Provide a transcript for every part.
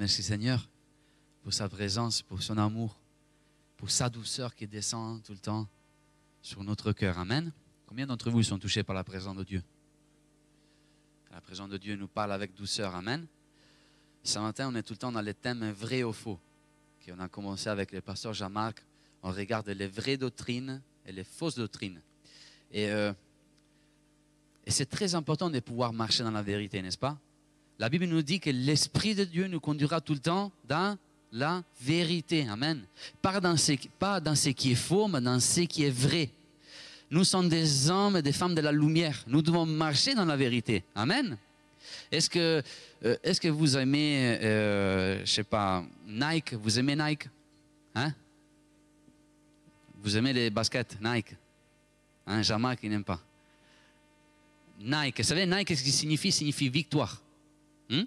Merci Seigneur pour sa présence, pour son amour, pour sa douceur qui descend tout le temps sur notre cœur. Amen. Combien d'entre vous sont touchés par la présence de Dieu? La présence de Dieu nous parle avec douceur. Amen. Ce matin, on est tout le temps dans les thèmes vrai ou faux. On a commencé avec le pasteur Jean-Marc. On regarde les vraies doctrines et les fausses doctrines. Et, euh, et c'est très important de pouvoir marcher dans la vérité, n'est-ce pas? La Bible nous dit que l'Esprit de Dieu nous conduira tout le temps dans la vérité. Amen. Pas dans ce, ce qui est faux, mais dans ce qui est vrai. Nous sommes des hommes et des femmes de la lumière. Nous devons marcher dans la vérité. Amen. Est-ce que, euh, est que vous aimez, euh, je sais pas, Nike? Vous aimez Nike? Hein? Vous aimez les baskets Nike? Hein, Jean-Marc, il n'aime pas. Nike, vous savez, Nike, qu'est-ce qui signifie Signifie victoire. Hmm?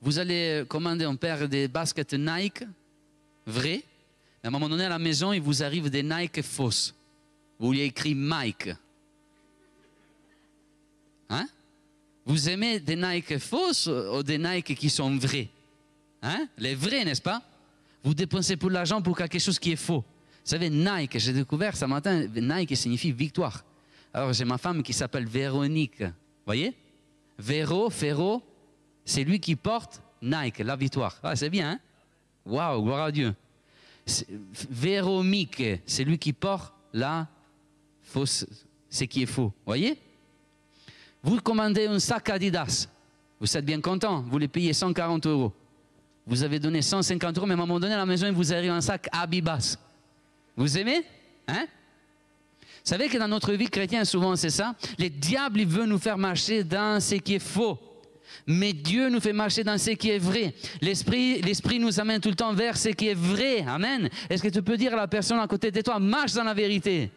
Vous allez commander un paire de baskets Nike, vrai. À un moment donné, à la maison, il vous arrive des Nike fausses. Vous lui écrit Mike. Hein? Vous aimez des Nike fausses ou des Nike qui sont vrais? Hein? Les vrais, n'est-ce pas? Vous dépensez pour l'argent pour quelque chose qui est faux. Vous savez, Nike, j'ai découvert ce matin, Nike signifie victoire. Alors j'ai ma femme qui s'appelle Véronique. Voyez? Véro, Ferro, c'est lui qui porte Nike, la victoire. Ah, c'est bien, hein? Waouh, gloire à Dieu. Véronique, c'est lui qui porte la fausse, ce qui est faux. Voyez? Vous commandez un sac Adidas. Vous êtes bien content. Vous les payez 140 euros. Vous avez donné 150 euros, mais à un moment donné, à la maison, vous arrive un sac Abibas. Vous aimez? Hein? Savez que dans notre vie chrétienne, souvent, c'est ça. Les diables, ils veulent nous faire marcher dans ce qui est faux. Mais Dieu nous fait marcher dans ce qui est vrai. L'esprit, l'esprit nous amène tout le temps vers ce qui est vrai. Amen. Est-ce que tu peux dire à la personne à côté de toi, marche dans la vérité?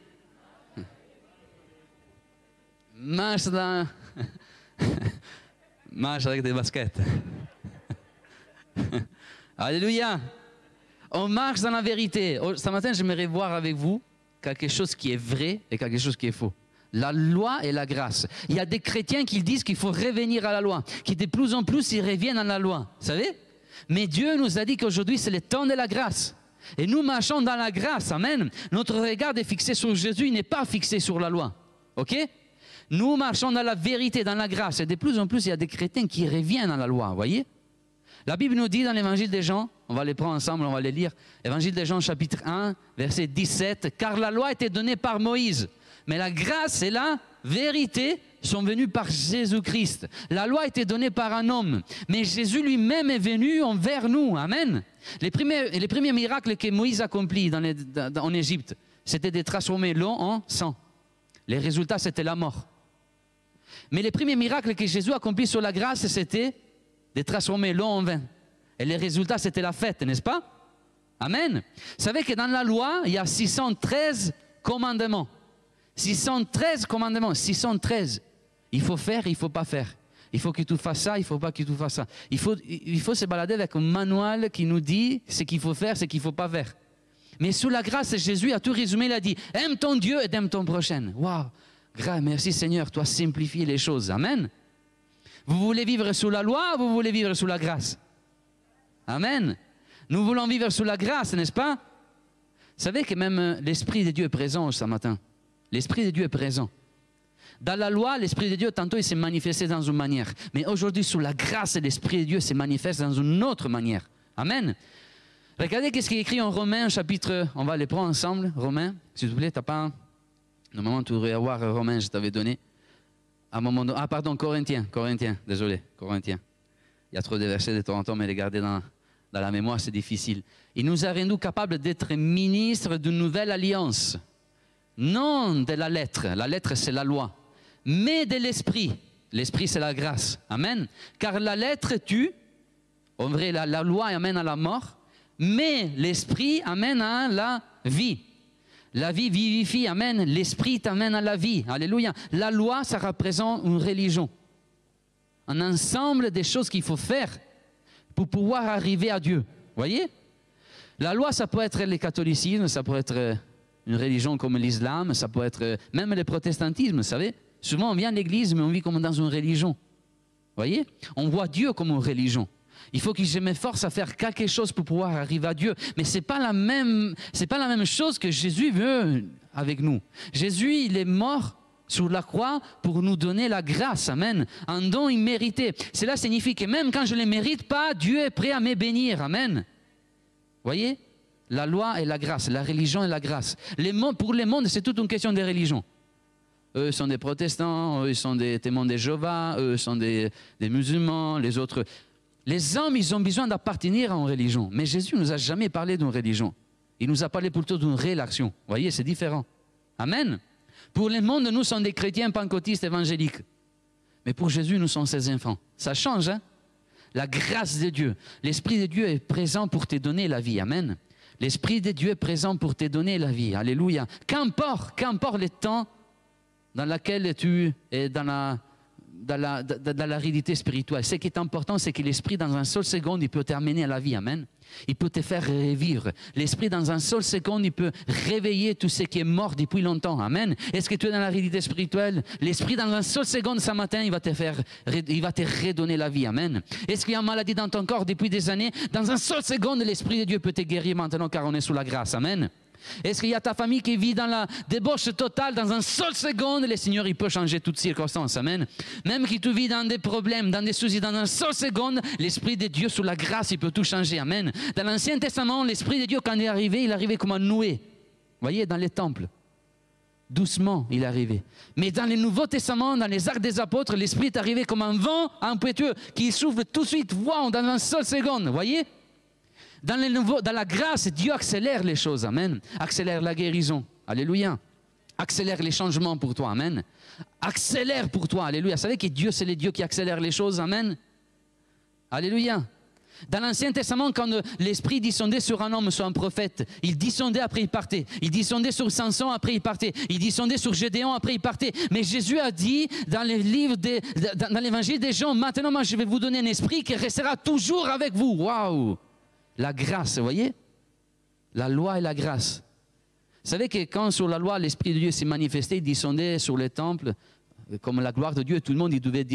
Marche dans... marche avec des baskets. Alléluia. On marche dans la vérité. Oh, ce matin, j'aimerais voir avec vous quelque chose qui est vrai et quelque chose qui est faux. La loi et la grâce. Il y a des chrétiens qui disent qu'il faut revenir à la loi, qui de plus en plus ils reviennent à la loi. Vous savez? Mais Dieu nous a dit qu'aujourd'hui c'est le temps de la grâce. Et nous marchons dans la grâce. Amen. Notre regard est fixé sur Jésus, il n'est pas fixé sur la loi. OK? Nous marchons dans la vérité, dans la grâce. Et de plus en plus, il y a des chrétiens qui reviennent à la loi. Voyez? La Bible nous dit dans l'évangile des Jean, on va les prendre ensemble, on va les lire. Évangile des Jean, chapitre 1, verset 17. Car la loi était donnée par Moïse, mais la grâce et la vérité sont venues par Jésus-Christ. La loi était donnée par un homme, mais Jésus lui-même est venu envers nous. Amen. Les premiers, les premiers miracles que Moïse accomplit en Égypte, c'était de transformer l'eau en sang. Les résultats, c'était la mort. Mais les premiers miracles que Jésus accomplit sur la grâce, c'était de transformer l'eau en vin. Et les résultats, c'était la fête, n'est-ce pas? Amen. Vous savez que dans la loi, il y a 613 commandements. 613 commandements, 613. Il faut faire, il ne faut pas faire. Il faut que tu fasses ça, il ne faut pas que tu fasses ça. Il faut, se balader avec un manuel qui nous dit ce qu'il faut faire, ce qu'il ne faut pas faire. Mais sous la grâce, Jésus a tout résumé, il a dit, aime ton Dieu et aime ton prochain. Waouh, merci Seigneur, toi simplifies les choses. Amen. Vous voulez vivre sous la loi ou vous voulez vivre sous la grâce? Amen. Nous voulons vivre sous la grâce, n'est-ce pas? Vous savez que même l'Esprit de Dieu est présent ce matin. L'Esprit de Dieu est présent. Dans la loi, l'Esprit de Dieu, tantôt, il s'est manifesté dans une manière. Mais aujourd'hui, sous la grâce, l'Esprit de Dieu se manifeste dans une autre manière. Amen. Regardez qu'est-ce qui est écrit en Romains, chapitre, on va les prendre ensemble, Romains, s'il vous plaît, t'as pas Normalement, tu devrais avoir Romains, je t'avais donné. À un moment Ah, pardon, Corinthiens, Corinthiens, désolé, Corinthiens. Il y a trop de versets de temps en temps, mais les garder dans, dans la mémoire, c'est difficile. Il nous a rendus capables d'être ministres d'une nouvelle alliance. non de la lettre, la lettre c'est la loi, mais de l'esprit. L'esprit c'est la grâce. Amen. Car la lettre tue, en vrai la, la loi amène à la mort, mais l'esprit amène à la vie. La vie vivifie, amen. L'esprit t'amène à la vie. Alléluia. La loi, ça représente une religion. Un ensemble des choses qu'il faut faire pour pouvoir arriver à Dieu. Voyez? La loi, ça peut être le catholicisme, ça peut être une religion comme l'islam, ça peut être même le protestantisme, vous savez? Souvent, on vient à l'église, mais on vit comme dans une religion. Voyez? On voit Dieu comme une religion. Il faut que je m'efforce à faire quelque chose pour pouvoir arriver à Dieu. Mais ce n'est pas, pas la même chose que Jésus veut avec nous. Jésus, il est mort sur la croix pour nous donner la grâce, amen, un don immérité. Cela signifie que même quand je ne le mérite pas, Dieu est prêt à me bénir, amen. Voyez? La loi et la grâce, la religion et la grâce. Les, pour le monde, c'est toute une question de religion. Eux sont des protestants, eux sont des témoins de Jéhovah, eux sont des, musulmans, les autres. Les hommes, ils ont besoin d'appartenir à une religion. Mais Jésus ne nous a jamais parlé d'une religion. Il nous a parlé plutôt d'une relation. Voyez, c'est différent. Amen. Pour le monde, nous sommes des chrétiens pentecôtistes évangéliques. Mais pour Jésus, nous sommes ses enfants. Ça change, hein? La grâce de Dieu. L'Esprit de Dieu est présent pour te donner la vie. Amen. L'Esprit de Dieu est présent pour te donner la vie. Alléluia. Qu'importe, qu'importe le temps dans lequel tu es dans la dans la, spirituelle. Ce qui est important, c'est que l'esprit, dans un seul seconde, il peut t'amener à la vie. Amen. Il peut te faire revivre. L'esprit, dans un seul seconde, il peut réveiller tout ce qui est mort depuis longtemps. Amen. Est-ce que tu es dans la réalité spirituelle? L'esprit, dans un seul seconde, ce matin, il va te faire, il va te redonner la vie. Amen. Est-ce qu'il y a une maladie dans ton corps depuis des années? Dans un seul seconde, l'esprit de Dieu peut te guérir maintenant car on est sous la grâce. Amen. Est-ce qu'il y a ta famille qui vit dans la débauche totale dans un seul seconde? Le Seigneur, il peut changer toutes circonstances. Amen. Même que tu vis dans des problèmes, dans des soucis, dans un seul seconde, l'Esprit de Dieu, sous la grâce, il peut tout changer. Amen. Dans l'Ancien Testament, l'Esprit de Dieu, quand il est arrivé, il est arrivé comme un noué. Voyez, dans les temples. Doucement, il est arrivé. Mais dans le Nouveau Testament, dans les arcs des apôtres, l'Esprit est arrivé comme un vent impétueux qui souffle tout de suite, wow, dans un seul seconde. Voyez? Dans, la grâce, Dieu accélère les choses. Amen. Accélère la guérison. Alléluia. Accélère les changements pour toi. Amen. Accélère pour toi. Alléluia. Vous savez que Dieu, c'est le Dieu qui accélère les choses. Amen. Alléluia. Dans l'Ancien Testament, quand l'Esprit descendait sur un homme, sur un prophète, il descendait après il partait. Il descendait sur Samson après il partait. Il descendait sur Gédéon après il partait. Mais Jésus a dit dans les livres, dans l'évangile des gens, maintenant moi je vais vous donner un esprit qui restera toujours avec vous. Waouh! La grâce, vous voyez? La loi et la grâce. Vous savez que quand sur la loi, l'Esprit de Dieu s'est manifesté, il descendait sur le temple, comme la gloire de Dieu, tout le monde il devait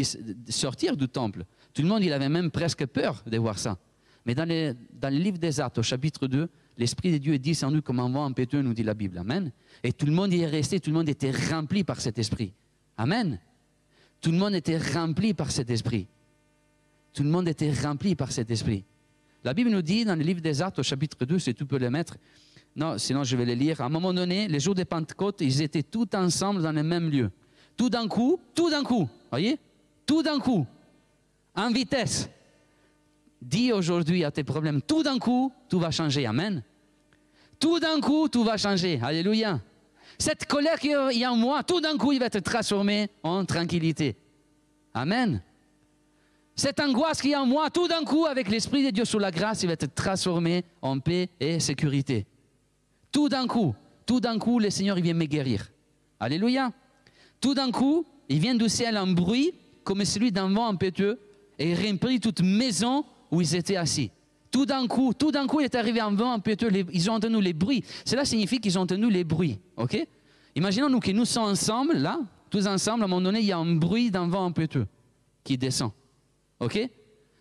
sortir du temple. Tout le monde il avait même presque peur de voir ça. Mais dans, dans le livre des Actes, au chapitre 2, l'Esprit de Dieu est descendu comme un vent impétueux, nous dit la Bible. Amen. Et tout le monde y est resté, tout le monde était rempli par cet Esprit. Amen. Tout le monde était rempli par cet Esprit. Tout le monde était rempli par cet Esprit. La Bible nous dit dans le livre des Actes au chapitre 2, si tu peux le mettre, non, sinon je vais le lire. À un moment donné, les jours de Pentecôte, ils étaient tous ensemble dans le même lieu. Tout d'un coup, tout d'un coup, voyez? Tout d'un coup, en vitesse. Dis aujourd'hui à tes problèmes, tout d'un coup, tout va changer. Amen. Tout d'un coup, tout va changer. Alléluia. Cette colère qu'il y a en moi, tout d'un coup, il va être transformé en tranquillité. Amen. Cette angoisse qui est en moi, tout d'un coup, avec l'Esprit de Dieu sous la grâce, il va être transformé en paix et sécurité. Tout d'un coup, tout d'un coup, le Seigneur vient me guérir. Alléluia. Tout d'un coup, il vient du ciel un bruit comme celui d'un vent impétueux et il remplit toute maison où ils étaient assis. Tout d'un coup, tout d'un coup, il est arrivé un vent impétueux. Ils ont entendu les bruits. Cela signifie qu'ils ont entendu les bruits. Ok? Imaginons-nous que nous sommes ensemble, là, tous ensemble. À un moment donné, il y a un bruit d'un vent impétueux qui descend. OK?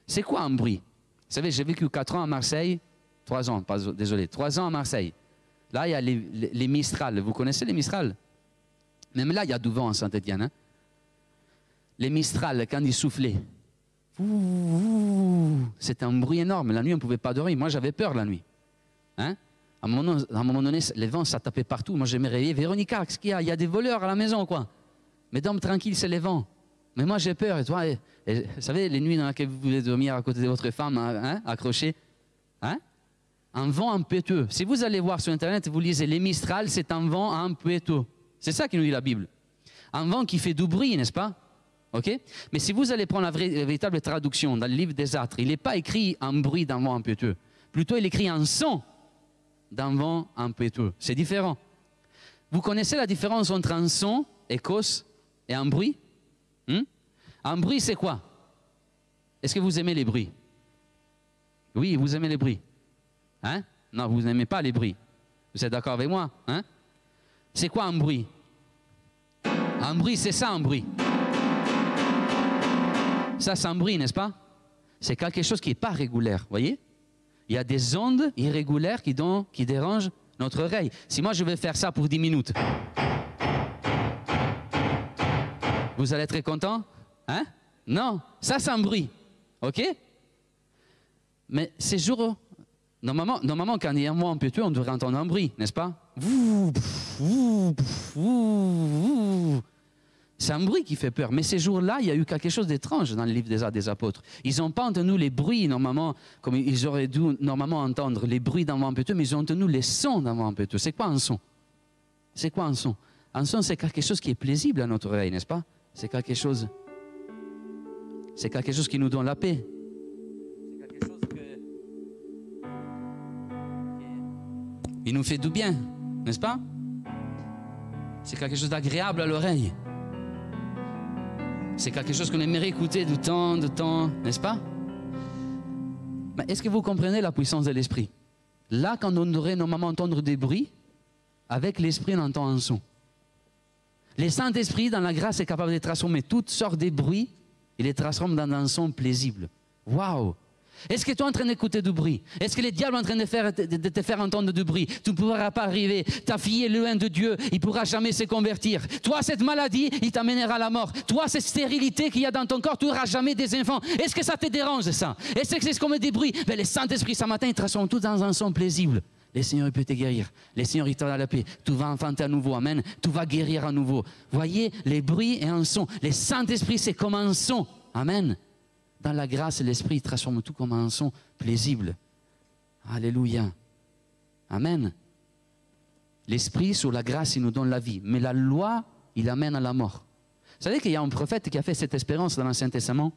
C'est quoi un bruit? Vous savez, j'ai vécu 4 ans à Marseille, 3 ans, désolé, 3 ans à Marseille. Là, il y a les, Mistral. Vous connaissez les Mistral? Même là, il y a du vent en Saint-Étienne. Hein? les Mistral, quand ils soufflaient, c'était un bruit énorme. La nuit, on ne pouvait pas dormir. Moi, j'avais peur la nuit. Hein? à, un moment, donné, les vents, ça tapait partout. Moi, je me réveillais. Véronica, qu'est-ce qu'il y a? Il y a des voleurs à la maison, quoi. Mais dorme tranquille, c'est les vents. Mais moi, j'ai peur. Et toi, vous savez, les nuits dans lesquelles vous voulez dormir à côté de votre femme, hein, hein accroché, hein un vent impétueux. Si vous allez voir sur Internet, vous lisez les Mistral, c'est un vent impétueux. C'est ça qui nous dit la Bible. Un vent qui fait du bruit, n'est-ce pas? Mais si vous allez prendre la, véritable traduction dans le livre des Âtres, il n'est pas écrit un bruit d'un vent impétueux. Plutôt, il écrit un son d'un vent impétueux. C'est différent. Vous connaissez la différence entre un son, écos, et un bruit? Un bruit, c'est quoi? Est-ce que vous aimez les bruits? Oui, vous aimez les bruits. Hein? Non, vous n'aimez pas les bruits. Vous êtes d'accord avec moi? Hein? C'est quoi un bruit? Un bruit, c'est ça un bruit. Ça, c'est un bruit, n'est-ce pas? C'est quelque chose qui n'est pas régulier, voyez? Il y a des ondes irrégulières qui, qui dérangent notre oreille. Si moi je vais faire ça pour 10 minutes, vous allez être content? Hein? Non, ça c'est un bruit. OK? Mais ces jours, normalement, normalement quand il y a un mot impétueux, on devrait entendre un bruit, n'est-ce pas? C'est un bruit qui fait peur. Mais ces jours-là, il y a eu quelque chose d'étrange dans le livre des, des Apôtres. Ils n'ont pas entendu les bruits, normalement, comme ils auraient dû normalement entendre les bruits d'un vent impétueux, mais ils ont entendu les sons d'un vent impétueux. C'est quoi un son? C'est quoi un son? Un son, c'est quelque chose qui est plaisible à notre oreille, n'est-ce pas? C'est quelque chose. C'est quelque chose qui nous donne la paix. C'est quelque chose que. Il nous fait du bien, n'est-ce pas? C'est quelque chose d'agréable à l'oreille. C'est quelque chose qu'on aimerait écouter de temps, de temps, n'est-ce pas? Mais est-ce que vous comprenez la puissance de l'esprit? Là, quand on devrait normalement entendre des bruits, avec l'esprit, on entend un son. Le Saint-Esprit, dans la grâce, est capable de transformer toutes sortes de bruits et les transforme dans un son plaisible. Waouh est-ce que tu es en train d'écouter du bruit? Est-ce que le diable est en train de, faire, te faire entendre du bruit? Tu ne pourras pas arriver. Ta fille est loin de Dieu. Il ne pourra jamais se convertir. Toi, cette maladie, il t'amènera à la mort. Toi, cette stérilité qu'il y a dans ton corps, tu n'auras jamais des enfants. Est-ce que ça te dérange, ça? Est-ce que c'est comme des bruits Mais le Saint-Esprit, ce matin, il transforme tout dans un son plaisible. Le Seigneur, peut te guérir. Le Seigneur, il te la paix. Tu vas enfanter à nouveau. Amen. Tu vas guérir à nouveau. Voyez, les bruits et un son. Le Saint-Esprit, c'est comme un son. Amen. Dans la grâce, l'Esprit transforme tout comme un son paisible. Alléluia. Amen. L'Esprit, sur la grâce, il nous donne la vie. Mais la loi, il amène à la mort. Vous savez qu'il y a un prophète qui a fait cette expérience dans l'Ancien Testament?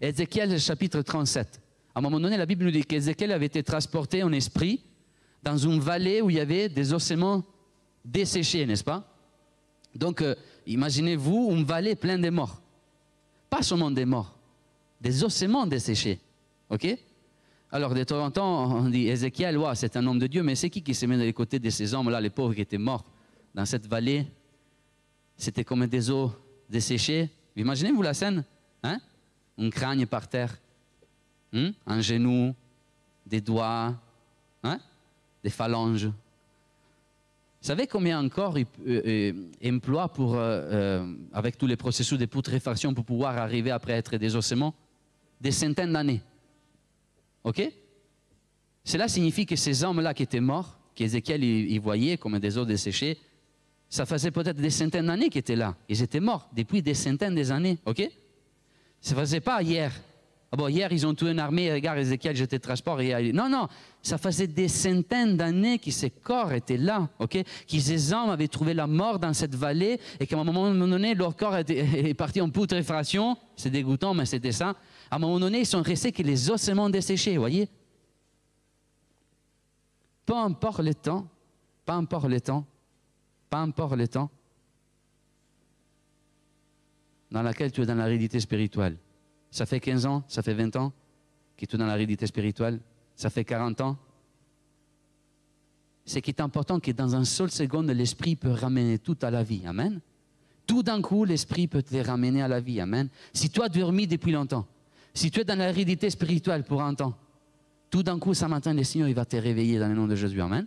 Ézéchiel, chapitre 37. À un moment donné, la Bible nous dit qu'Ézéchiel avait été transporté en esprit dans une vallée où il y avait des ossements desséchés, n'est-ce pas? Donc, euh, imaginez-vous une vallée pleine de morts. Pas seulement des morts, des ossements desséchés. OK? Alors, de temps en temps, on dit Ézéchiel, c'est un homme de Dieu, mais c'est qui qui se met les côtés de ces hommes-là, les pauvres qui étaient morts dans cette vallée? C'était comme des os desséchés. Imaginez-vous la scène hein? Un crâne par terre, hein? un genou, des doigts, des phalanges. Vous savez combien encore il euh, euh, emploie pour, euh, avec tous les processus de putréfaction pour pouvoir arriver après être des ossements? Des centaines d'années. OK? Cela signifie que ces hommes-là qui étaient morts, qu'Ézéchiel y voyait comme des os desséchés, ça faisait peut-être des centaines d'années qu'ils étaient là. Ils étaient morts depuis des centaines d'années. OK? Ça ne faisait pas hier. Ah hier, ils ont tué une armée, regarde Ézéchiel, j'étais transport. Et... Non, non, ça faisait des centaines d'années que ces corps étaient là, ok? Que ces hommes avaient trouvé la mort dans cette vallée et qu'à un moment donné, leur corps est parti en putréfaction. C'est dégoûtant, mais c'était ça. À un moment donné, ils sont restés que les ossements desséchés, vous voyez? Peu importe le temps, peu importe le temps, peu importe le temps dans lequel tu es dans la réalité spirituelle. Ça fait 15 ans, ça fait 20 ans que tu es dans la réalité spirituelle, ça fait 40 ans. Ce qui est important, que dans un seul seconde, l'Esprit peut ramener tout à la vie. Amen. Tout d'un coup, l'Esprit peut te ramener à la vie. Amen. Si tu as dormi depuis longtemps, si tu es dans la spirituelle pour un temps, tout d'un coup, ce matin, le Seigneur il va te réveiller dans le nom de Jésus. Amen.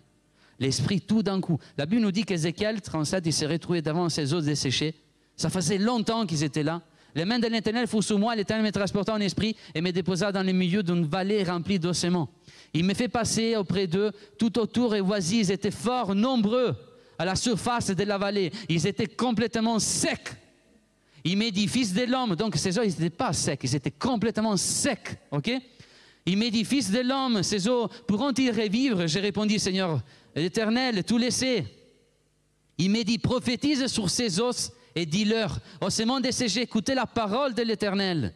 L'Esprit, tout d'un coup. La Bible nous dit qu'Ézéchiel 37, il s'est retrouvé devant ses os desséchés. Ça faisait longtemps qu'ils étaient là. Les mains de l'Éternel furent sous moi, l'Éternel me transporta en esprit et me déposa dans le milieu d'une vallée remplie d'ossements. Il me fait passer auprès d'eux, tout autour et voici, ils étaient fort nombreux à la surface de la vallée. Ils étaient complètement secs. Il me dit, fils de l'homme, donc ces eaux, ils n'étaient pas secs, ils étaient complètement secs, ok? Il me dit, fils de l'homme, ces eaux pourront-ils revivre? J'ai répondu, Seigneur, l'Éternel, tout laissé. Il me dit, prophétise sur ces os et dis-leur, ô sémence desséchés, écoutez la parole de l'Éternel.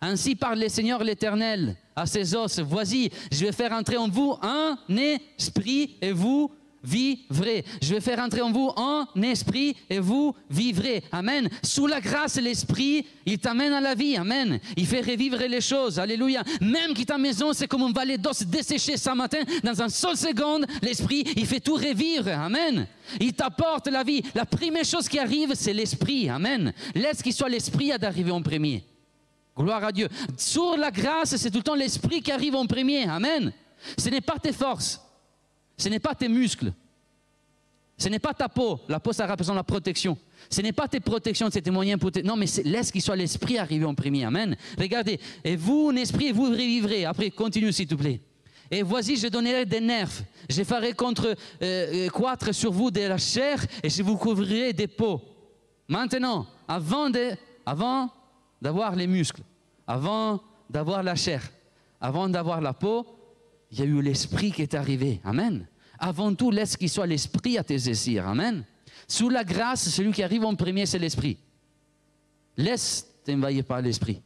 Ainsi parle le Seigneur l'Éternel à ces os, voici, je vais faire entrer en vous un esprit et vous vivrez. Je vais faire entrer en vous un esprit et vous vivrez. Amen. Sous la grâce, l'esprit, il t'amène à la vie. Amen. Il fait revivre les choses. Alléluia. Même qui ta maison, c'est comme un valet d'os desséché ce matin. Dans un seul seconde, l'esprit, il fait tout revivre. Amen. Il t'apporte la vie. La première chose qui arrive, c'est l'esprit. Amen. Laisse qu'il soit l'esprit à d'arriver en premier. Gloire à Dieu. Sur la grâce, c'est tout le temps l'esprit qui arrive en premier. Amen. Ce n'est pas tes forces. Ce n'est pas tes muscles. Ce n'est pas ta peau. La peau, ça représente la protection. Ce n'est pas tes protections, c'est tes moyens pour Non, mais laisse qu'il soit l'esprit arrivé en premier. Amen. Regardez. Et vous, un esprit, vous revivrez. Après, continue, s'il te plaît. Et voici, je donnerai des nerfs. Je ferai contre euh, euh sur vous de la chair et je vous couvrirai des peaux. Maintenant, avant de, avant d'avoir les muscles, avant d'avoir la chair, avant d'avoir la peau, il y a eu l'esprit qui est arrivé. Amen. Avant tout, laisse qu'il soit l'esprit à tes désirs. Amen. Sous la grâce, celui qui arrive en premier, c'est l'esprit. Laisse t'envahir par l'esprit.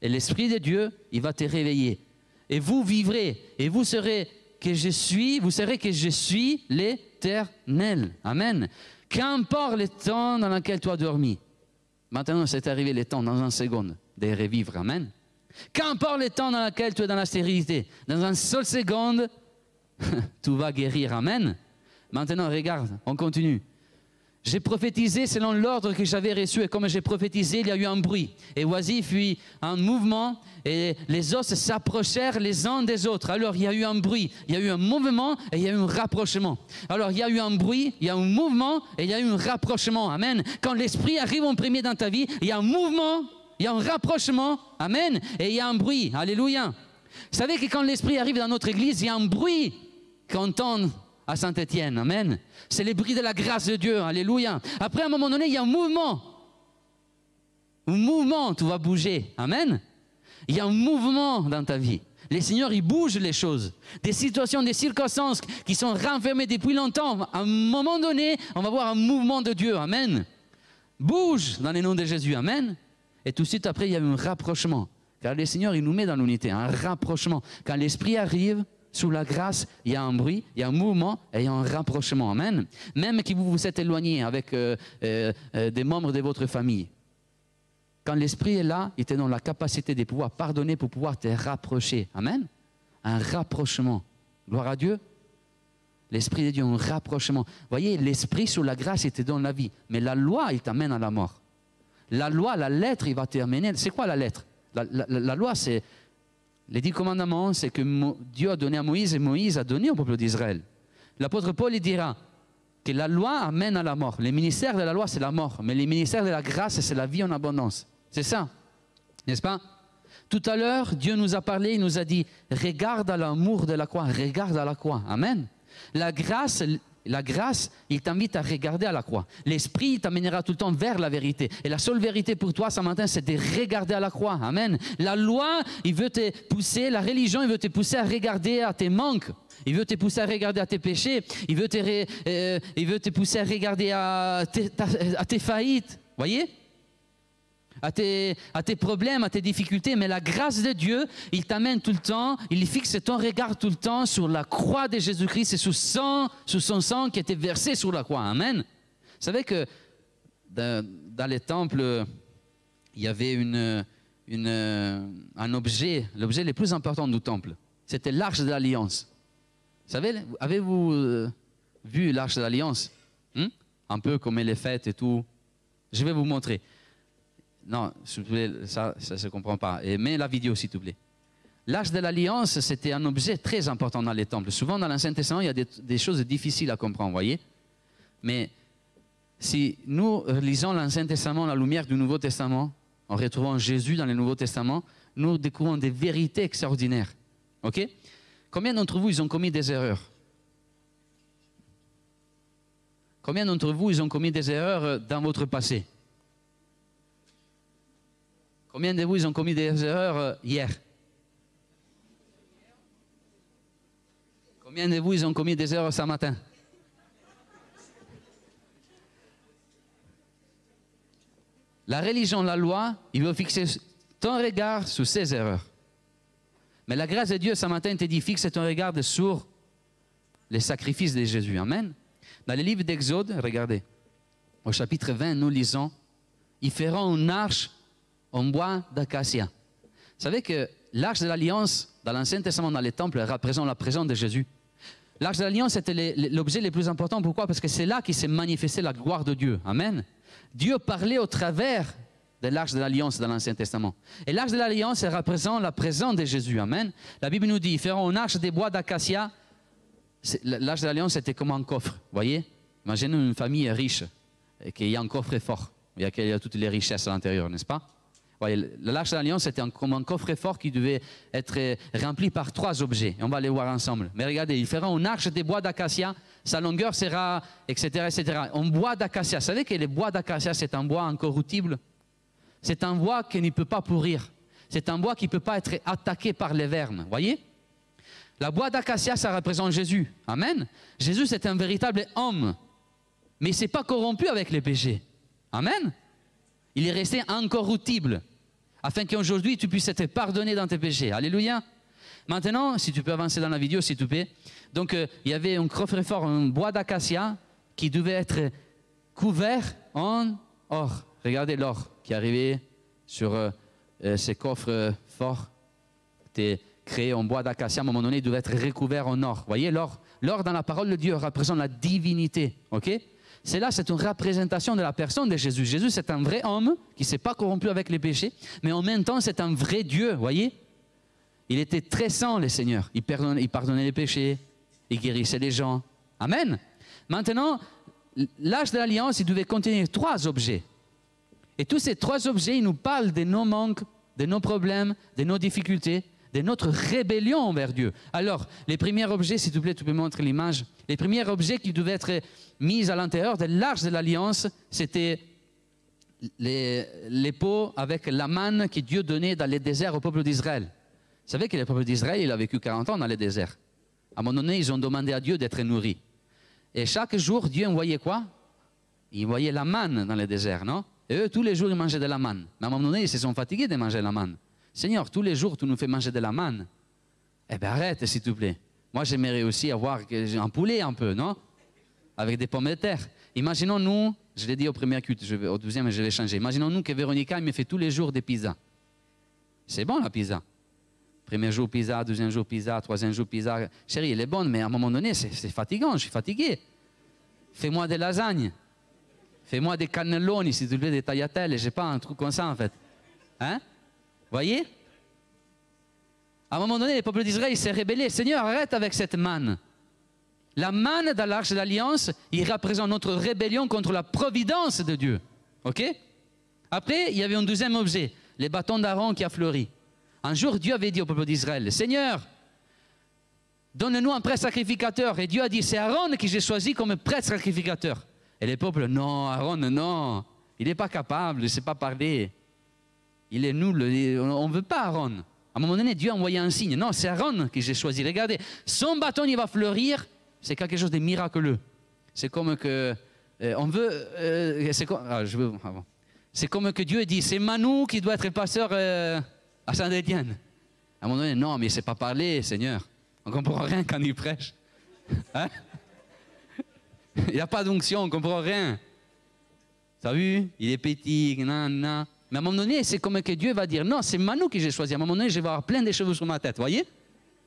Et l'esprit de Dieu, il va te réveiller. Et vous vivrez, et vous serez que je suis, vous serez que je suis l'éternel. Amen. Qu'importe le temps dans lequel tu as dormi. Maintenant, c'est arrivé le temps, dans une seconde, de revivre. Amen. Qu'importe le temps dans lequel tu es dans la stérilité, dans une seule seconde, tout va guérir. Amen. Maintenant, regarde, on continue. J'ai prophétisé selon l'ordre que j'avais reçu et comme j'ai prophétisé, il y a eu un bruit. Et voici, puis un mouvement et les os s'approchèrent les uns des autres. Alors il y a eu un bruit, il y a eu un mouvement et il y a eu un rapprochement. Alors il y a eu un bruit, il y a un mouvement et il y a eu un rapprochement. Amen. Quand l'esprit arrive en premier dans ta vie, il y a un mouvement, il y a un rapprochement. Amen. Et il y a un bruit. Alléluia. Vous savez que quand l'esprit arrive dans notre église, il y a un bruit qu'on à Saint-Étienne. Amen. C'est le bruit de la grâce de Dieu. Alléluia. Après, à un moment donné, il y a un mouvement. Un mouvement, tu vas bouger. Amen. Il y a un mouvement dans ta vie. Les seigneurs, ils bougent les choses. Des situations, des circonstances qui sont renfermées depuis longtemps. À un moment donné, on va voir un mouvement de Dieu. Amen. Bouge dans le nom de Jésus. Amen. Et tout de suite après, il y a un rapprochement. Car le Seigneur, il nous met dans l'unité, un rapprochement. Quand l'Esprit arrive, sous la grâce, il y a un bruit, il y a un mouvement et il y a un rapprochement. Amen. Même que vous vous êtes éloigné avec euh, euh, euh, des membres de votre famille. Quand l'Esprit est là, il te donne la capacité de pouvoir pardonner pour pouvoir te rapprocher. Amen. Un rapprochement. Gloire à Dieu. L'Esprit de Dieu, un rapprochement. Voyez, l'Esprit sous la grâce, il te donne la vie. Mais la loi, il t'amène à la mort. La loi, la lettre, il va t'amener. C'est quoi la lettre? La loi, c'est les dix commandements, c'est que Dieu a donné à Moïse et Moïse a donné au peuple d'Israël. L'apôtre Paul dira que la loi amène à la mort. Les ministères de la loi, c'est la mort. Mais les ministères de la grâce, c'est la vie en abondance. C'est ça. N'est-ce pas? Tout à l'heure, Dieu nous a parlé, il nous a dit, regarde à l'amour de la croix, regarde à la croix. Amen. La grâce, la grâce, il t'invite à regarder à la croix. L'Esprit t'amènera tout le temps vers la vérité. Et la seule vérité pour toi ce matin, c'est de regarder à la croix. Amen. La loi, il veut te pousser, la religion, il veut te pousser à regarder à tes manques. Il veut te pousser à regarder à tes péchés. Il veut te, euh, il veut te pousser à regarder à tes, à tes faillites. Voyez? À tes, problèmes, à tes difficultés, mais la grâce de Dieu, il t'amène tout le temps, il fixe ton regard tout le temps sur la croix de Jésus-Christ et sur, son, sang qui était versé sur la croix. Amen. Vous savez que dans, les temples, il y avait un objet, l'objet le plus important du temple. C'était l'arche de l'alliance. Vous savez, avez-vous euh, vu l'arche de l'alliance? Hmm? Un peu comme est faite et tout. Je vais vous montrer. Non, s'il ça, ne se comprend pas. Et mets la vidéo, s'il te plaît. L'arche de l'alliance, c'était un objet très important dans les temples. Souvent, dans l'Ancien Testament, il y a des, choses difficiles à comprendre, voyez. Mais si nous lisons l'Ancien Testament, la lumière du Nouveau Testament, en retrouvant Jésus dans le Nouveau Testament, nous découvrons des vérités extraordinaires. OK? Combien d'entre vous, ils ont commis des erreurs? Combien d'entre vous, ils ont commis des erreurs dans votre passé? Combien de vous ont commis des erreurs euh, hier Combien de vous ont commis des erreurs ce matin La religion, la loi, il veut fixer ton regard sur ses erreurs. Mais la grâce de Dieu, ce matin, te dit, fixe ton regard sur les sacrifices de Jésus. Amen. Dans le livre d'Exode, regardez, au chapitre 20, nous lisons, ils feront une arche en bois d'acacia. Vous savez que l'arche de l'alliance, dans l'Ancien Testament, dans les temples, représente la présence de Jésus. L'arche de l'alliance était l'objet le plus important. Pourquoi? Parce que c'est là qu'il s'est manifesté la gloire de Dieu. Amen. Dieu parlait au travers de l'arche de l'alliance dans l'Ancien Testament. Et l'arche de l'alliance représente la présence de Jésus. Amen. La Bible nous dit, ils feront une arche des bois d'acacia. L'arche de l'alliance était comme un coffre. Voyez? Imaginez une famille riche et qu'il y a un coffre fort. Il y a, toutes les richesses à l'intérieur, n'est-ce pas? L'arche de l'alliance était comme un coffre fort qui devait être rempli par trois objets. On va les voir ensemble. Mais regardez, ils feront une arche des bois d'acacia. Sa longueur sera, etc., etc. En bois d'acacia. Vous savez que le bois d'acacia, c'est un bois incorruptible c'est un bois qui ne peut pas pourrir. C'est un bois qui ne peut pas être attaqué par les vermes. Voyez? La bois d'acacia, ça représente Jésus. Amen. Jésus, c'est un véritable homme. Mais il ne s'est pas corrompu avec les péchés. Amen. Il est resté incorruptible. Afin qu'aujourd'hui, tu puisses être pardonné dans tes péchés. Alléluia. Maintenant, si tu peux avancer dans la vidéo, s'il te plaît. Donc, euh, il y avait un coffre-fort, un bois d'acacia qui devait être couvert en or. Regardez l'or qui arrivait sur euh, euh, ces coffres forts. C'était créé en bois d'acacia. À un moment donné, il devait être recouvert en or. Voyez, l'or, l'or dans la parole de Dieu représente la divinité. Ok? C'est là, c'est une représentation de la personne de Jésus. Jésus, c'est un vrai homme qui ne s'est pas corrompu avec les péchés, mais en même temps, c'est un vrai Dieu, voyez Il était très saint, le Seigneur. Il pardonnait, il pardonnait les péchés, il guérissait les gens. Amen. Maintenant, l'âge de l'alliance, il devait contenir trois objets. Et tous ces trois objets, ils nous parlent de nos manques, de nos problèmes, de nos difficultés, de notre rébellion envers Dieu. Alors, les premiers objets, s'il te plaît, tu peux montrer l'image. Les premiers objets qui devaient être mis à l'intérieur de l'arche de l'Alliance, c'était les, pots avec la manne que Dieu donnait dans les déserts au peuple d'Israël. Vous savez que le peuple d'Israël, il a vécu 40 ans dans les déserts. À un moment donné, ils ont demandé à Dieu d'être nourris. Et chaque jour, Dieu envoyait quoi? Il envoyait la manne dans les déserts, non? Et eux, tous les jours, ils mangeaient de la manne. Mais à un moment donné, ils se sont fatigués de manger la manne. Seigneur, tous les jours, tu nous fais manger de la manne. Eh bien, arrête, s'il te plaît. Moi, j'aimerais aussi avoir un poulet un peu, non? Avec des pommes de terre. Imaginons-nous, je l'ai dit au premier culte, au deuxième, je vais changer. Imaginons-nous que Véronica me fait tous les jours des pizzas. C'est bon la pizza. Premier jour pizza, deuxième jour pizza, troisième jour pizza. Chérie, elle est bonne, mais à un moment donné, c'est fatigant, je suis fatigué. Fais-moi des lasagnes. Fais-moi des cannelloni, si tu veux, des tagliatelles, je sais pas, un truc comme ça en fait. Hein? Voyez? À un moment donné, le peuple d'Israël s'est rébellé. Seigneur, arrête avec cette manne. La manne dans l'arche de l'alliance, il représente notre rébellion contre la providence de Dieu. OK? Après, il y avait un deuxième objet, les bâtons d'Aaron qui a fleuri. Un jour, Dieu avait dit au peuple d'Israël, Seigneur, donne-nous un prêtre sacrificateur. Et Dieu a dit, c'est Aaron que j'ai choisi comme prêtre sacrificateur. Et les peuples, non, Aaron, non, il n'est pas capable, il ne sait pas parler. Il est nul, on ne veut pas Aaron. À un moment donné, Dieu a envoyé un signe. Non, c'est Aaron que j'ai choisi. Regardez, son bâton, il va fleurir. C'est quelque chose de miraculeux. C'est comme que. Euh, on veut. Euh, c'est comme, ah, ah comme que Dieu dit c'est Manu qui doit être pasteur euh, à Saint-Étienne. À un moment donné, non, mais sait pas parler, Seigneur. On ne comprend rien quand il prêche. Hein? Il n'y a pas d'onction, on comprend rien. Tu as vu? Il est petit, nan, nan. Mais à un moment donné, c'est comme que Dieu va dire Non, c'est Manu que j'ai choisi. À un moment donné, je vais avoir plein de cheveux sur ma tête. Voyez?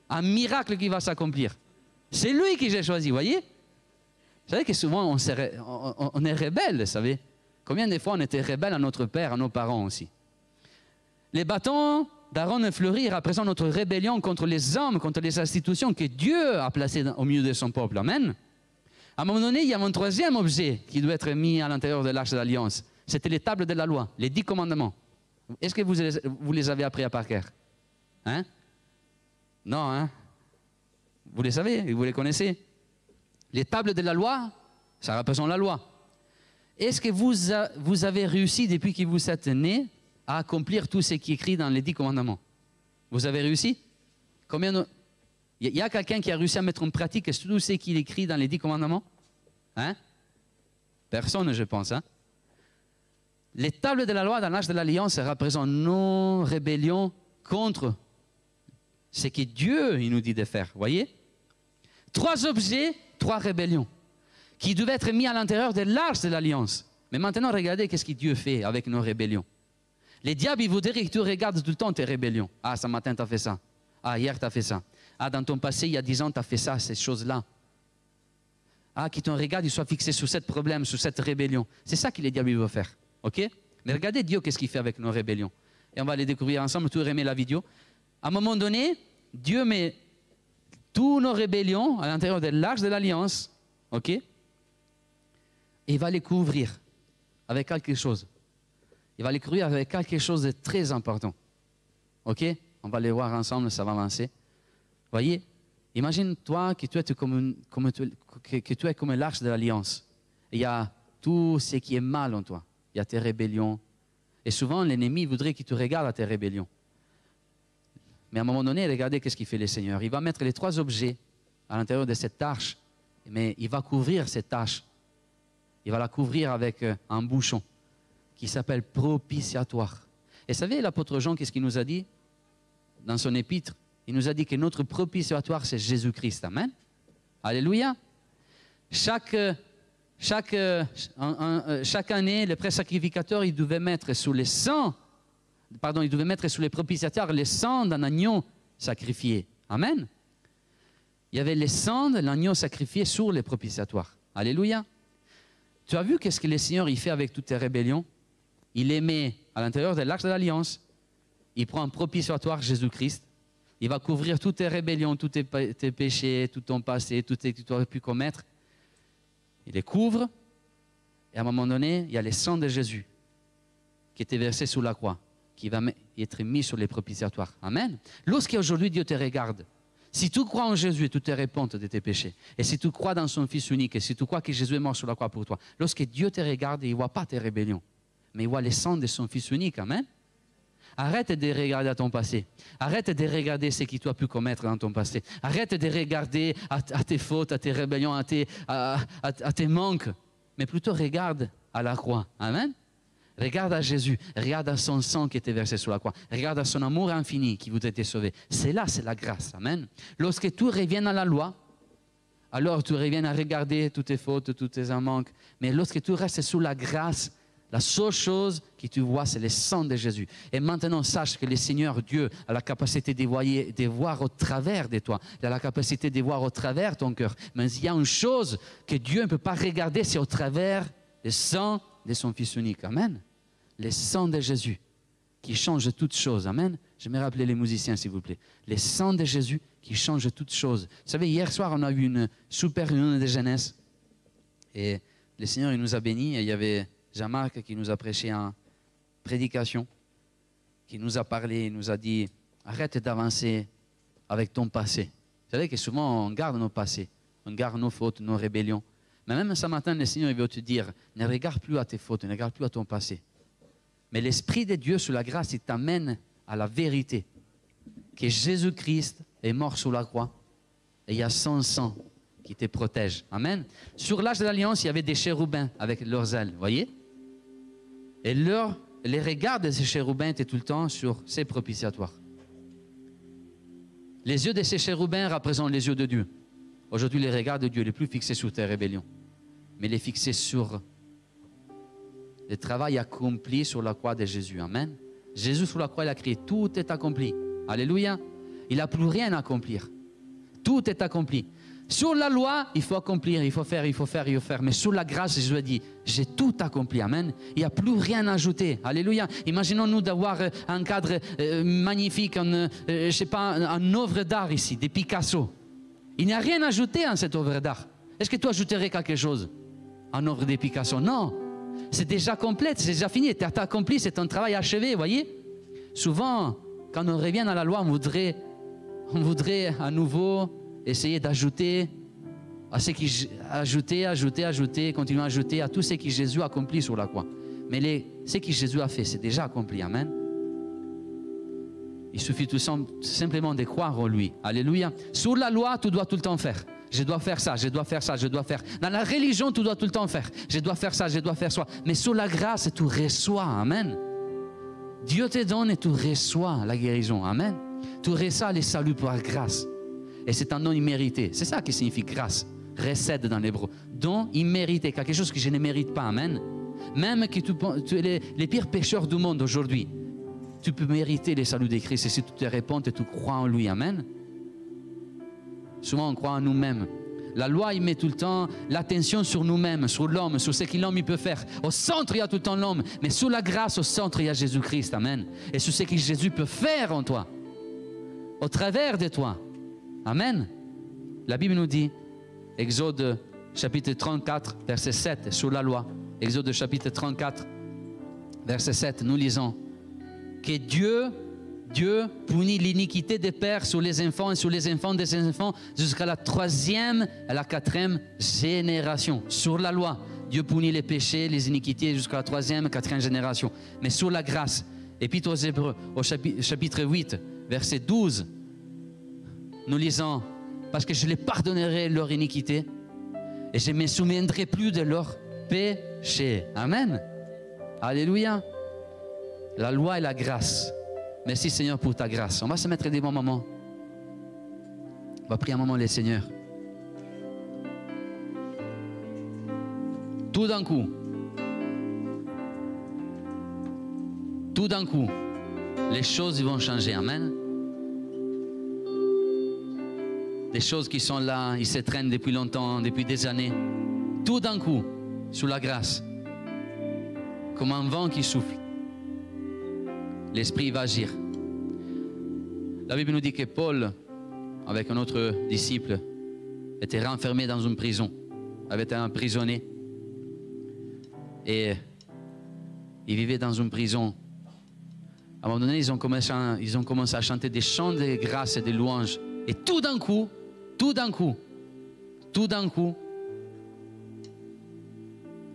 Un miracle qui va s'accomplir. C'est lui que j'ai choisi, voyez? Vous savez que souvent, on, on, est rebelle, vous savez? Combien de fois on était rebelle à notre père, à nos parents aussi? Les bâtons d'Aaron et Fleury représentent notre rébellion contre les hommes, contre les institutions que Dieu a placées au milieu de son peuple. Amen. À un moment donné, il y a un troisième objet qui doit être mis à l'intérieur de l'arche de l'Alliance. C'était les tables de la loi, les dix commandements. Est-ce que vous les, vous les avez appris à par cœur Hein Non, hein Vous les savez, vous les connaissez Les tables de la loi, ça représente la loi. Est-ce que vous, vous avez réussi depuis que vous êtes né à accomplir tout ce qui est écrit dans les dix commandements Vous avez réussi Combien il y a quelqu'un qui a réussi à mettre en pratique tout ce qu'il écrit dans les dix commandements Hein Personne, je pense. Hein Les tables de la loi dans l'âge de l'Alliance représentent nos rébellions contre ce que Dieu il nous dit de faire. Voyez? Trois objets, trois rébellions qui devaient être mis à l'intérieur de l'âge de l'Alliance. Mais maintenant, regardez qu'est-ce que Dieu fait avec nos rébellions. Les diables, ils voudraient que tu regardes tout le temps tes rébellions. Ah, ce matin, tu as fait ça. Ah, hier, tu as fait ça. Ah, dans ton passé, il y a dix ans, tu as fait ça, ces choses-là. Ah, qui ton regard il soit fixé sur ce problème, sur cette rébellion. C'est ça que les diables veulent faire. OK? Mais regardez Dieu, qu'est-ce qu'il fait avec nos rébellions. Et on va les découvrir ensemble, tu aimer la vidéo. À un moment donné, Dieu met tous nos rébellions à l'intérieur de l'arche de l'alliance. OK? Et il va les couvrir avec quelque chose. Il va les couvrir avec quelque chose de très important. OK? On va les voir ensemble, ça va avancer. Voyez? Imagine-toi que tu es comme, que tu es comme l'arche de l'alliance. Il y a tout ce qui est mal en toi. Il y a tes rébellions. Et souvent, l'ennemi voudrait que tu regardes à tes rébellions. Mais à un moment donné, regardez qu'est-ce qu'il fait le Seigneur. Il va mettre les trois objets à l'intérieur de cette tâche, mais il va couvrir cette tâche. Il va la couvrir avec euh, un bouchon qui s'appelle propitiatoire. Et savez, l'apôtre Jean, qu'est-ce qu'il nous a dit? Dans son épître Il nous a dit que notre propitiatoire, c'est Jésus-Christ. Amen. Alléluia. Chaque, chaque, euh, chaque année, le prêtre sacrificateur, il devait mettre sous les sang, pardon, il devait mettre sous les propitiatoires le sang d'un agneau sacrifié. Amen. Il y avait le sang de l'agneau sacrifié sur les propitiatoires. Alléluia. Tu as vu qu'est-ce que le Seigneur il fait avec toutes tes rébellions? Il les met à l'intérieur de l'arche de l'alliance. Il prend un propitiatoire Jésus-Christ. Il va couvrir toutes tes rébellions, tous tes, péchés, tout ton passé, tout ce que tu aurais pu commettre. Il les couvre. Et à un moment donné, il y a le sang de Jésus qui était versé sous la croix, qui va être mis sur les propitiatoires. Amen. Lorsqu'aujourd'hui Dieu te regarde, si tu crois en Jésus, tu te réponds de tes péchés. Et si tu crois dans son Fils unique, et si tu crois que Jésus est mort sur la croix pour toi, lorsque Dieu te regarde, il ne voit pas tes rébellions, mais il voit le sang de son Fils unique. Amen. Arrête de regarder à ton passé. Arrête de regarder ce que tu as pu commettre dans ton passé. Arrête de regarder à, tes fautes, à tes rébellions, à tes, manques. Mais plutôt regarde à la croix. Amen. Regarde à Jésus, regarde à son sang qui était versé sur la croix, regarde à son amour infini qui vous a été sauvé. C'est là, c'est la grâce. Amen. Lorsque tu reviens à la loi, alors tu reviens à regarder toutes tes fautes, tous tes manques. Mais lorsque tu restes sous la grâce, la seule chose que tu vois, c'est le sang de Jésus. Et maintenant, sache que le Seigneur Dieu a la capacité de, de voir au travers de toi. Il a la capacité de voir au travers ton cœur. Mais il y a une chose que Dieu ne peut pas regarder, c'est au travers le sang de son Fils unique. Amen le sang de Jésus qui change toutes choses. Amen. Je me rappeler les musiciens, s'il vous plaît. Le sang de Jésus qui change toutes choses. Vous savez, hier soir, on a eu une super réunion de jeunesse. Et le Seigneur, il nous a bénis. Et il y avait Jean-Marc qui nous a prêché en prédication, qui nous a parlé, nous a dit arrête d'avancer avec ton passé. Vous savez que souvent, on garde nos passés, on garde nos fautes, nos rébellions. Mais même ce matin, le Seigneur veut te dire ne regarde plus à tes fautes, ne regarde plus à ton passé. Mais l'Esprit de Dieu sous la grâce, il t'amène à la vérité. Que Jésus-Christ est mort sous la croix et il y a son sang qui te protège. Amen. Sur l'âge de l'Alliance, il y avait des chérubins avec leurs ailes, voyez? Et leur, les regards de ces chérubins étaient tout le temps sur ces propitiatoires. Les yeux de ces chérubins représentent les yeux de Dieu. Aujourd'hui, les regards de Dieu, les plus fixés sur tes rébellions, mais les fixés sur le travail accompli sur la croix de Jésus. Amen. Jésus sur la croix, il a crié, tout est accompli. Alléluia. Il n'a plus rien à accomplir. Tout est accompli. Sur la loi, il faut accomplir, il faut faire, il faut faire, il faut faire. Mais sur la grâce, Jésus a dit, j'ai tout accompli. Amen. Il n'y a plus rien à ajouter. Alléluia. Imaginons-nous d'avoir euh, un cadre euh, magnifique, un, euh, je sais pas, une œuvre d'art ici, des Picasso. Il n'y a rien à ajouter à cette œuvre d'art. Est-ce que tu ajouterais quelque chose? En œuvre des Picasso? Non c'est déjà complète, c'est déjà fini, tu as accompli, c'est un travail achevé, voyez? Souvent, quand on revient à la loi, on voudrait, on voudrait à nouveau essayer d'ajouter à ce qui ajouter, ajouter, ajouter, continuer à ajouter à tout ce que Jésus a accompli sur la croix. Mais ce que Jésus a fait, c'est déjà accompli. Amen. Il suffit tout simplement de croire en lui. Alléluia. Sur la loi, tu dois tout le temps faire. Je dois faire ça, je dois faire ça, je dois faire. Dans la religion, tu dois tout le temps faire. Je dois faire ça, je dois faire ça. Mais sous la grâce, tu reçois. Amen. Dieu te donne et tu reçois la guérison. Amen. Tu reçois les saluts par grâce. Et c'est un nom immérité. C'est ça qui signifie grâce. Recède dans l'hébreu. Don immérité, quelque chose que je ne mérite pas. Amen. Même que tu, es les, pires pécheurs du monde aujourd'hui, tu peux mériter les saluts de Christ. Et si tu te réponds et tu crois en lui. Amen. Souvent, on croit en nous-mêmes. La loi, il met tout le temps l'attention sur nous-mêmes, sur l'homme, sur ce que l'homme peut faire. Au centre, il y a tout le temps l'homme, mais sous la grâce, au centre, il y a Jésus-Christ. Amen. Et sur ce que Jésus peut faire en toi, au travers de toi. Amen. La Bible nous dit, Exode chapitre 34, verset 7, sur la loi. Exode chapitre 34, verset 7, nous lisons que Dieu Dieu punit l'iniquité des pères sur les enfants et sur les enfants des enfants jusqu'à la troisième et la quatrième génération. Sur la loi, Dieu punit les péchés, les iniquités jusqu'à la troisième quatrième génération. Mais sur la grâce, Épître aux Hébreux, au chapitre 8, verset 12, nous lisons, parce que je les pardonnerai leur iniquité et je ne me souviendrai plus de leur péché. Amen. Alléluia. La loi et la grâce Merci Seigneur pour ta grâce. On va se mettre des bons moments. On va prier un moment les Seigneurs. Tout d'un coup, tout d'un coup, les choses vont changer. Amen. Des choses qui sont là, ils se traînent depuis longtemps, depuis des années. Tout d'un coup, sous la grâce, comme un vent qui souffle l'Esprit va agir. La Bible nous dit que Paul, avec un autre disciple, était renfermé dans une prison, avait été emprisonné. Et il vivait dans une prison. À un moment donné, ils ont commencé à, ils ont commencé à chanter des chants de grâce et de louanges. Et tout d'un coup, tout d'un coup, tout d'un coup,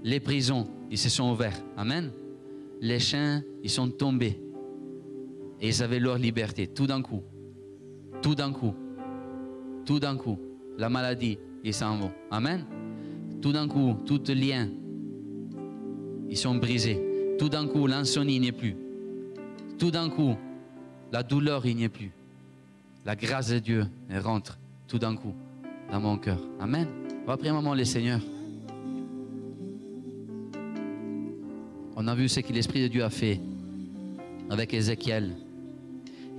les prisons, ils se sont ouverts. Amen. Les chiens, ils sont tombés. Et ils avaient leur liberté, tout d'un coup. Tout d'un coup. Tout d'un coup. La maladie, ils s'en vont. Amen. Tout d'un coup, tout lien, ils sont brisés. Tout d'un coup, l'insomnie n'est plus. Tout d'un coup, la douleur, il n'y est plus. La grâce de Dieu rentre tout d'un coup dans mon cœur. Amen. On va prier un moment les seigneurs. On a vu ce que l'Esprit de Dieu a fait avec Ézéchiel.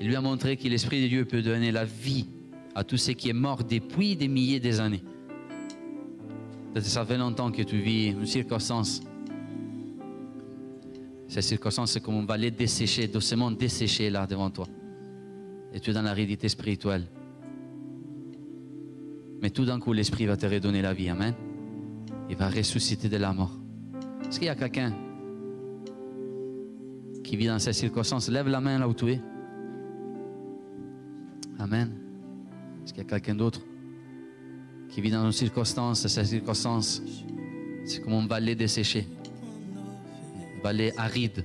Il lui a montré que l'Esprit de Dieu peut donner la vie à tout ce qui est mort depuis des milliers d'années. Ça fait longtemps que tu vis une circonstance. Cette circonstance, c'est comme on va les dessécher, doucement dessécher là devant toi. Et tu es dans la réalité spirituelle. Mais tout d'un coup, l'Esprit va te redonner la vie. Amen. Il va ressusciter de la mort. Est-ce qu'il y a quelqu'un qui vit dans cette circonstance Lève la main là où tu es. Amen. Est-ce qu'il y a quelqu'un d'autre qui vit dans une circonstance, cette circonstance, c'est comme un vallée desséché, un vallée aride.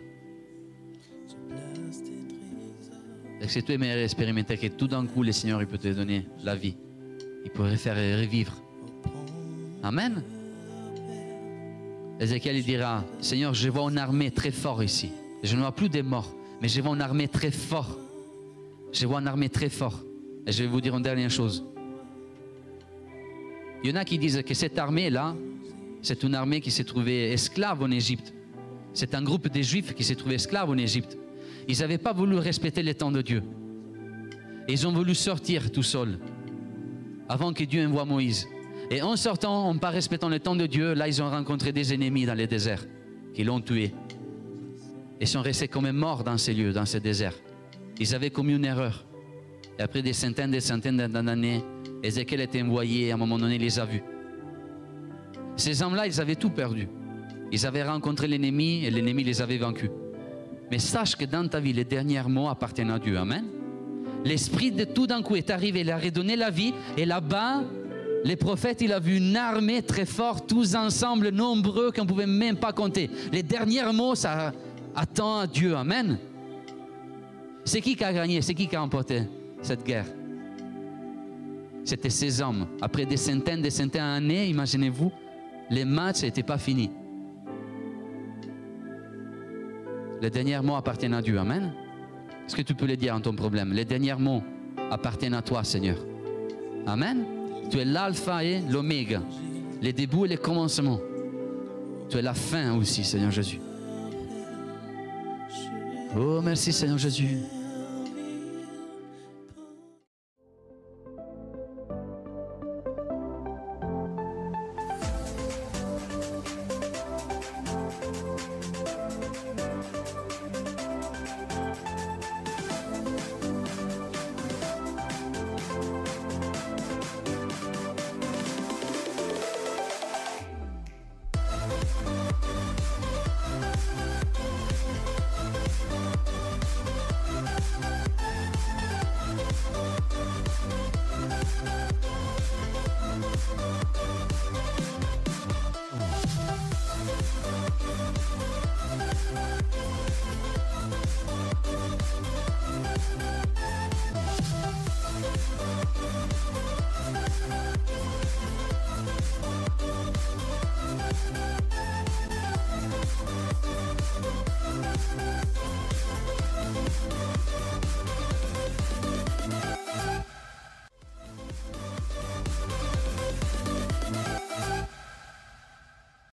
Est-ce que tu aimerais expérimenter que tout d'un coup, le Seigneur peut te donner la vie Il pourrait faire revivre. Amen. Ézéchiel dira, Seigneur, je vois une armée très forte ici. Je ne vois plus des morts, mais je vois une armée très forte. Je vois une armée très forte. Et je vais vous dire une dernière chose. Il y en a qui disent que cette armée-là, c'est une armée qui s'est trouvée esclave en Égypte. C'est un groupe de Juifs qui s'est trouvé esclave en Égypte. Ils n'avaient pas voulu respecter les temps de Dieu. ils ont voulu sortir tout seuls avant que Dieu envoie Moïse. Et en sortant, en pas respectant le temps de Dieu, là, ils ont rencontré des ennemis dans les déserts qui l'ont tué. Ils sont restés comme morts dans ces lieux, dans ces déserts. Ils avaient commis une erreur. Et après des centaines et des centaines d'années, Ézéchiel était envoyé et à un moment donné, il les a vus. Ces hommes-là, ils avaient tout perdu. Ils avaient rencontré l'ennemi et l'ennemi les avait vaincus. Mais sache que dans ta vie, les derniers mots appartiennent à Dieu. Amen. L'esprit de tout d'un coup est arrivé, il a redonné la vie. Et là-bas, les prophètes, il a vu une armée très forte, tous ensemble, nombreux, qu'on ne pouvait même pas compter. Les derniers mots, ça attend à Dieu. Amen. C'est qui qui a gagné? C'est qui qui a remporté cette guerre? C'était ces hommes. Après des centaines, des centaines d'années, imaginez-vous, les matchs n'étaient pas finis. Les derniers mots appartiennent à Dieu. Amen. Est-ce que tu peux les dire en ton problème? Les derniers mots appartiennent à toi, Seigneur. Amen. Tu es l'alpha et l'oméga, les débuts et les commencements. Tu es la fin aussi, Seigneur Jésus. Oh, merci, Seigneur Jésus.